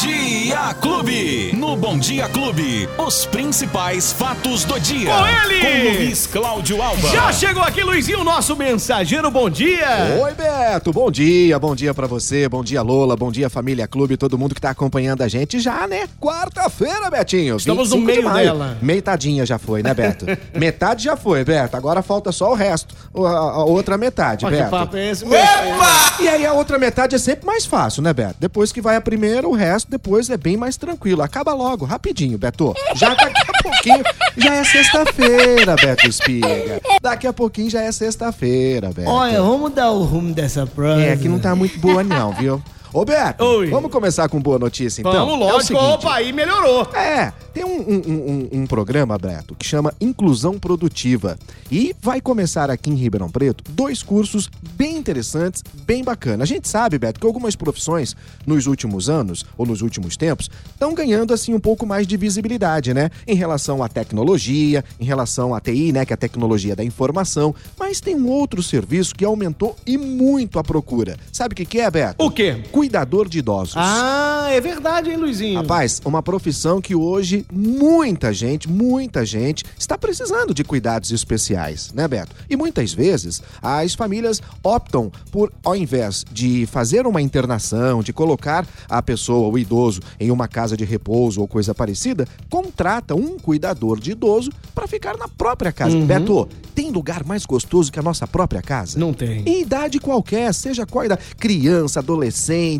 Dia Clube. No Bom Dia Clube, os principais fatos do dia. Com ele! Com Luiz Cláudio Alba. Já chegou aqui, Luizinho, nosso mensageiro. Bom dia! Oi, Beto. Bom dia, bom dia pra você, bom dia, Lola, bom dia, família Clube, todo mundo que tá acompanhando a gente já, né? Quarta-feira, Betinho. Estamos no 25 de meio maio. dela. Metadinha já foi, né, Beto? metade já foi, Beto. Agora falta só o resto. A, a outra metade, Olha Beto. papo é esse? E aí a outra metade é sempre mais fácil, né, Beto? Depois que vai a primeira, o resto depois é bem mais tranquilo. Acaba logo, rapidinho, Beto. Já daqui a pouquinho já é sexta-feira, Beto Espiga. Daqui a pouquinho já é sexta-feira, Beto. Olha, vamos mudar o rumo dessa prova. É, que não tá muito boa não, viu? Ô, Beto, Oi. vamos começar com boa notícia, então? Vamos, É o lógico. seguinte, Opa, aí melhorou. é, tem um, um- um- um programa, Beto, que chama Inclusão Produtiva. E vai começar aqui em Ribeirão Preto dois cursos bem interessantes, bem bacanas. A gente sabe, Beto, que algumas profissões nos últimos anos, ou nos últimos tempos, estão ganhando, assim, um pouco mais de visibilidade, né? Em relação à tecnologia, em relação à TI, né? Que é a tecnologia da informação. Mas tem um outro serviço que aumentou e muito a procura. Sabe o que, que é, Beto? O quê? Cuidador de idosos. Ah, é verdade, hein, Luizinho? Rapaz, uma profissão que hoje muita gente, muita gente está precisando de cuidados especiais, né, Beto? E muitas vezes as famílias optam por, ao invés de fazer uma internação, de colocar a pessoa, o idoso, em uma casa de repouso ou coisa parecida, contrata um cuidador de idoso para ficar na própria casa. Beto, tem lugar mais gostoso que a nossa própria casa? Não tem. Em idade qualquer, seja qual idade, criança, adolescente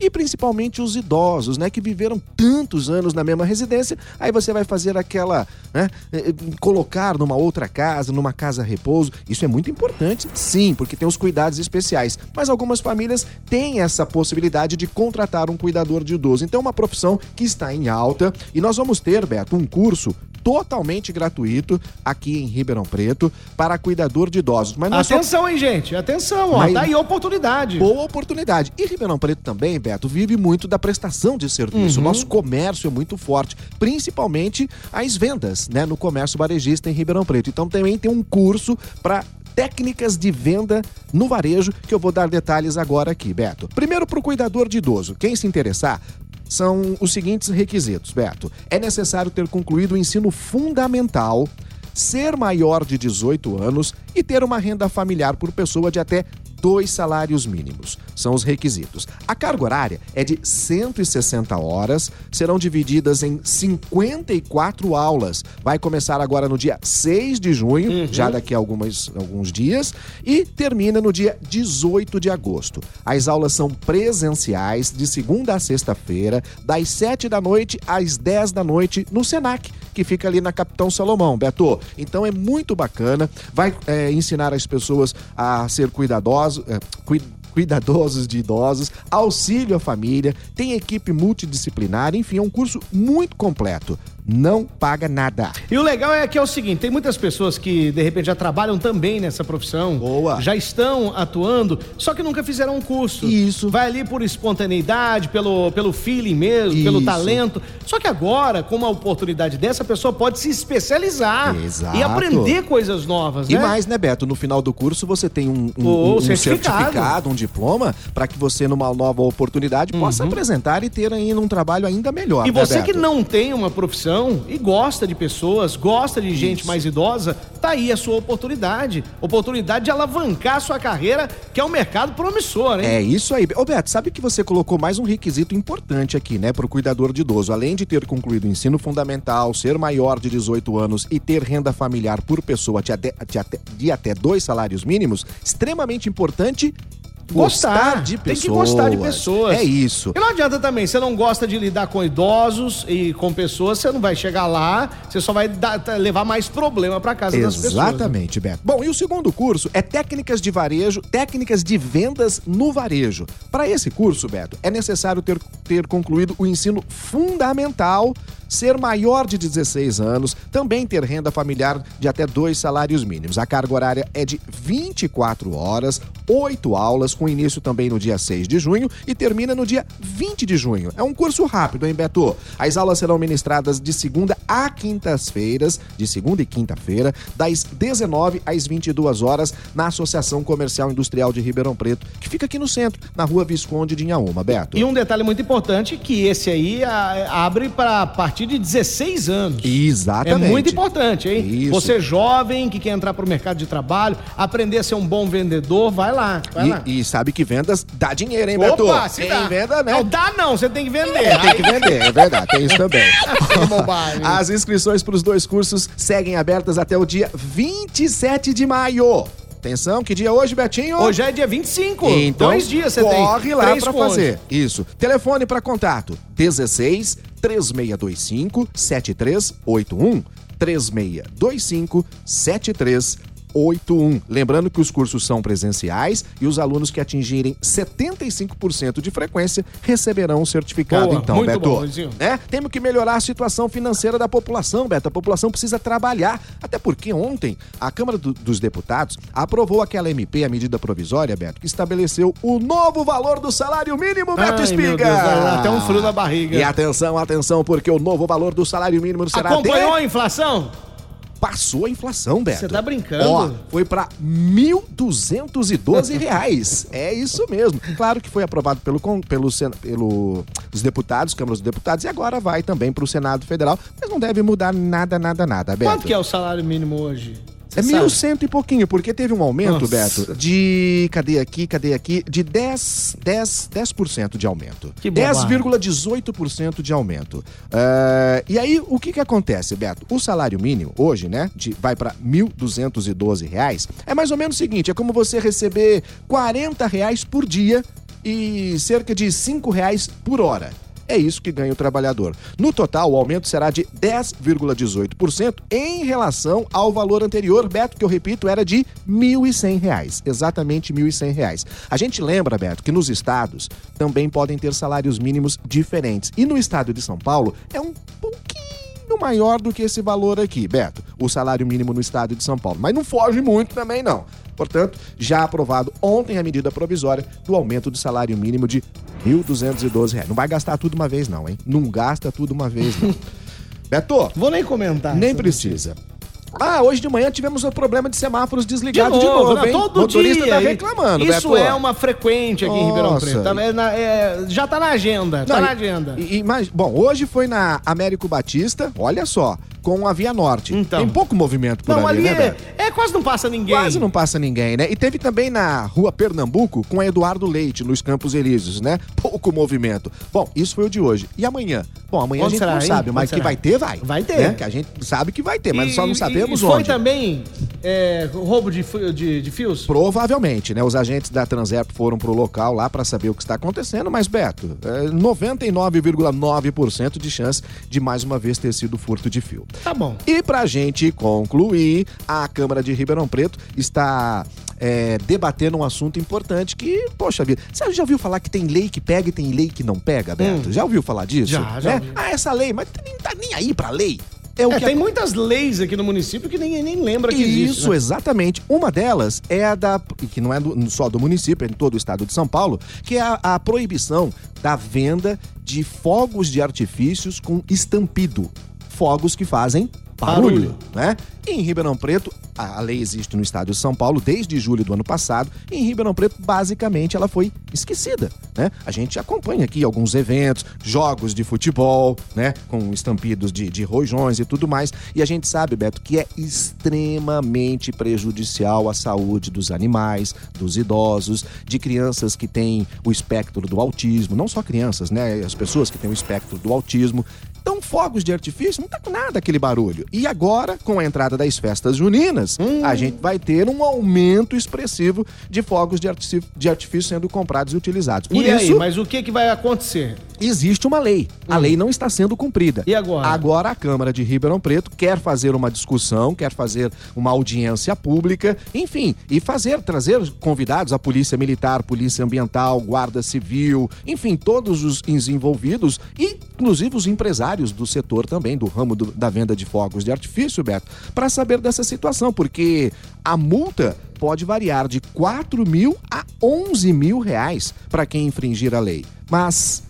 e principalmente os idosos, né, que viveram tantos anos na mesma residência, aí você vai fazer aquela, né, eh, eh, colocar numa outra casa, numa casa repouso, isso é muito importante, sim, porque tem os cuidados especiais, mas algumas famílias têm essa possibilidade de contratar um cuidador de idoso, então é uma profissão que está em alta. E nós vamos ter, Beto, um curso totalmente gratuito aqui em Ribeirão Preto para cuidador de idosos. Mas não é só Atenção, hein, gente? Atenção, ó. Mas- Tá aí oportunidade. boa oportunidade. E Ribeirão Preto também, Beto, vive muito da prestação de serviço. O nosso comércio é muito forte, principalmente as vendas, né, no comércio varejista em Ribeirão Preto. Então também tem um curso para técnicas de venda no varejo que eu vou dar detalhes agora aqui, Beto. Primeiro para o cuidador de idoso. Quem se interessar, são os seguintes requisitos, Beto. É necessário ter concluído o ensino fundamental, ser maior de 18 anos e ter uma renda familiar por pessoa de até dois salários mínimos. São os requisitos. A carga horária é de 160 horas, serão divididas em 54 aulas. Vai começar agora no dia 6 de junho, já daqui a algumas, alguns dias, e termina no dia 18 de agosto. As aulas são presenciais, de segunda a sexta-feira, das 7 da noite às 10 da noite, no SENAC, que fica ali na Capitão Salomão, Beto. Então é muito bacana, vai é, ensinar as pessoas a ser cuidadosos, é, cui- cuidadosos de idosos, auxílio à família, tem equipe multidisciplinar, enfim, é um curso muito completo. Não paga nada. E o legal é que é o seguinte, tem muitas pessoas que de repente já trabalham também nessa profissão, Boa. já estão atuando, só que nunca fizeram um curso. Isso. Vai ali por espontaneidade, pelo, pelo feeling mesmo, pelo Isso. talento. Só que agora, com uma oportunidade dessa, a pessoa pode se especializar Exato. e aprender coisas novas, E né? mais, né, Beto? No final do curso você tem um, um- um- certificado. certificado. um diploma, para que você, numa nova oportunidade, possa apresentar e ter ainda um trabalho ainda melhor. Uhum. E né, você que Beto? não tem uma profissão e gosta de pessoas, gosta de gente mais idosa, tá aí a sua oportunidade. Oportunidade de alavancar a sua carreira, que é um mercado promissor, hein? É isso aí. Ô Beto, sabe que você colocou mais um requisito importante aqui, né, para o cuidador de idoso. Além de ter concluído o ensino fundamental, ser maior de 18 anos e ter renda familiar por pessoa de até, de até, de até dois salários mínimos, extremamente importante. Gostar. Gostar de Tem pessoas. que gostar de pessoas. É isso. E não adianta também, você não gosta de lidar com idosos e com pessoas, você não vai chegar lá, você só vai dar- levar mais problema pra casa das pessoas. né? Exatamente, Beto. Bom, e o segundo curso é técnicas de varejo, técnicas de vendas no varejo. Para esse curso, Beto, é necessário ter, ter concluído o ensino fundamental, ser maior de 16 anos, também ter renda familiar de até dois salários mínimos. A carga horária é de 24 horas, oito aulas, com início também no dia 6 de junho e termina no dia 20 de junho. É um curso rápido, hein, Beto? As aulas serão ministradas de segunda a quintas-feiras, de segunda e quinta-feira, das 19 às 22 horas, na Associação Comercial Industrial de Ribeirão Preto, que fica aqui no centro, na rua Visconde de Inhaúma, Beto. E um detalhe muito importante que esse aí abre para a partir de 16 anos. Exatamente. É muito importante, hein? Isso. Você jovem que quer entrar para o mercado de trabalho, aprender a ser um bom vendedor, vai lá, vai lá. E, e sabe que vendas dá dinheiro, hein, Beto? Opa, se Quem dá. venda, né? Não dá não, você tem que vender. Tem que vender, é verdade, tem isso também. As inscrições para os dois cursos seguem abertas até o dia 27 de maio. Atenção, que dia é hoje, Betinho? Hoje é dia 25. Então, Dois dias você tem. corre lá para fazer. Isso. Telefone para contato: 16 3625 7381 3625 7381. Lembrando que os cursos são presenciais e os alunos que atingirem 75% de frequência receberão o certificado, Boa, então, muito Beto. bom, né? Temos que melhorar a situação financeira da população, Beto. A população precisa trabalhar. Até porque ontem a Câmara do- dos Deputados aprovou aquela MP, a medida provisória, Beto, que estabeleceu o novo valor do salário mínimo, Beto Ai, Espiga. Deus, até um frio na barriga. E atenção, atenção, porque o novo valor do salário mínimo será Acompanhou de... a inflação? Passou a inflação, Beto. Você tá brincando? Ó, foi pra 1.212 reais. É isso mesmo. Claro que foi aprovado pelo, pelo, pelo os deputados, Câmara dos Deputados, e agora vai também pro Senado Federal, mas não deve mudar nada, nada, nada, Beto. Quanto que é o salário mínimo hoje? Você É mil cento e pouquinho, porque teve um aumento, Nossa. Beto, de. Cadê aqui? Cadê aqui? De 10, 10, 10% de aumento. Que bobagem. 10,18% de aumento. Ah, e aí, o que que acontece, Beto? O salário mínimo, hoje, né, de, vai para 1.212 reais. É mais ou menos o seguinte: é como você receber 40 reais por dia e cerca de 5 reais por hora. É isso que ganha o trabalhador. No total, o aumento será de 10,18% em relação ao valor anterior, Beto, que eu repito, era de 1.100 reais, exatamente 1.100 reais. A gente lembra, Beto, que nos estados também podem ter salários mínimos diferentes. E no estado de São Paulo é um pouquinho maior do que esse valor aqui, Beto, o salário mínimo no estado de São Paulo. Mas não foge muito também, não. Portanto, já aprovado ontem a medida provisória do aumento do salário mínimo de 1.212 reais. Não vai gastar tudo uma vez, não, hein? Não gasta tudo uma vez, não. Beto, Vou nem comentar. nem precisa. Ah, hoje de manhã tivemos um problema de semáforos De desligados novo, de novo, né? todo motorista dia. tá Isso Beto. é uma frequente aqui em Ribeirão Nossa. Preto. Tá- é na- é- já tá na agenda, tá Não, na e- agenda. E, e mais- bom, hoje foi na Américo Batista, olha só, com a Via Norte. Então. Tem pouco movimento por não, ali, ali né, é, é, quase não passa ninguém. Quase não passa ninguém, né? E teve também na rua Pernambuco com a Eduardo Leite, nos Campos Elíseos, né? Pouco movimento. Bom, isso foi o de hoje. E amanhã? Bom, amanhã a Onde gente será, não hein? sabe, mas Onde que será? vai ter, vai. Vai ter. Né? Que a gente sabe que vai ter, mas E- só não sabemos e foi onde. também é, roubo de, de, de fios? Provavelmente, né? Os agentes da Transerp foram pro local lá para saber o que está acontecendo, mas Beto, é 99,9% de chance de mais uma vez ter sido furto de fio. Tá bom. E pra gente concluir, a Câmara de Ribeirão Preto está é, debatendo um assunto importante que, poxa vida, você já ouviu falar que tem lei que pega e tem lei que não pega, Beto? Já ouviu falar disso? Hum. Já, já É? Ah, essa lei, mas nem tá nem aí pra lei. É o É, que tem muitas leis aqui no município que ninguém nem lembra que existe. isso, né? exatamente. Uma delas é a da. que não é do- só do município, é em todo o estado de São Paulo, que é a, a proibição da venda de fogos de artifícios com estampido. Fogos que fazem barulho, né? Em Ribeirão Preto, a, a lei existe no estado de São Paulo desde julho do ano passado. E em Ribeirão Preto, basicamente, ela foi esquecida, né? A gente acompanha aqui alguns eventos, jogos de futebol, né? Com estampidos de, de rojões e tudo mais. E a gente sabe, Beto, que é extremamente prejudicial à saúde dos animais, dos idosos, de crianças que têm o espectro do autismo, não só crianças, né? As pessoas que têm o espectro do autismo. Então, fogos de artifício não tá com nada aquele barulho. E agora, com a entrada das festas juninas, a gente vai ter um aumento expressivo de fogos de artifício, de artifício sendo comprados e utilizados. Por E aí, isso, mas o que, que vai acontecer? Existe uma lei. A lei não está sendo cumprida. E agora? Agora a Câmara de Ribeirão Preto quer fazer uma discussão, quer fazer uma audiência pública, enfim, e fazer, trazer convidados, a Polícia Militar, Polícia Ambiental, Guarda Civil, enfim, todos os envolvidos inclusive os empresários do setor também, do ramo do, da venda de fogos de artifício, Beto, para saber dessa situação, porque a multa pode variar de 4 mil a 11 mil reais para quem infringir a lei. Mas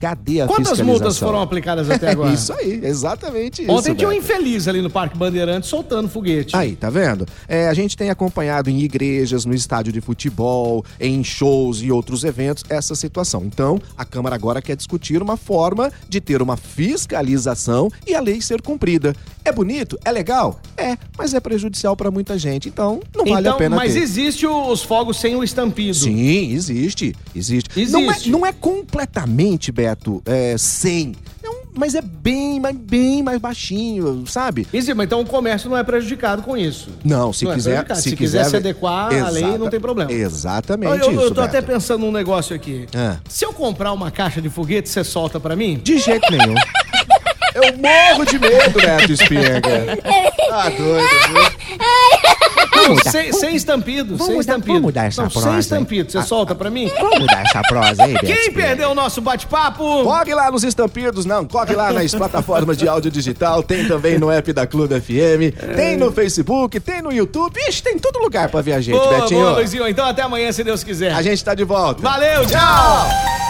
cadê a Quantas fiscalização? multas foram aplicadas até agora? Isso aí, exatamente isso. Ontem tinha um infeliz ali no Parque Bandeirantes soltando foguete. Aí, tá vendo? É, a gente tem acompanhado em igrejas, no estádio de futebol, em shows e outros eventos essa situação. Então, a Câmara agora quer discutir uma forma de ter uma fiscalização e a lei ser cumprida. É bonito? É legal? É, mas é prejudicial para muita gente. Então, não vale então, a pena mas ter. existe os fogos sem o estampido. Sim, existe. Existe. Não, é, Existe. não é completamente, Beto, é, 100. É um- mas é bem, mas bem mais baixinho, sabe? Existe, mas então o comércio não é prejudicado com isso. Não, se Não é quiser, prejudicado. se, Se quiser se adequar à lei, não tem problema. Exatamente Eu, eu, isso, eu tô Beto. até pensando num negócio aqui. Ah. Se eu comprar uma caixa de foguete, você solta pra mim? De jeito nenhum. Eu morro de medo, Beto Espinga. Ah, doido. Não, sem, sem estampido, Vamos sem mudar- estampido. vamos mudar essa não, prosa sem estampido, você Ah, solta pra mim? Vamos mudar essa prosa aí, Beto Quem perdeu o nosso bate-papo? Corre lá nos estampidos, não. Corre lá nas plataformas de áudio digital. Tem também no app da Clube FM. Tem no Facebook, tem no YouTube. Ixi, tem todo lugar pra ver a gente, Boa, Betinho. boa, Luizinho. Então até amanhã, se Deus quiser. A gente tá de volta. Valeu, tchau!